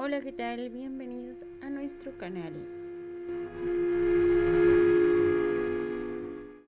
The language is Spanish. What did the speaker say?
Hola, ¿qué tal? Bienvenidos a nuestro canal.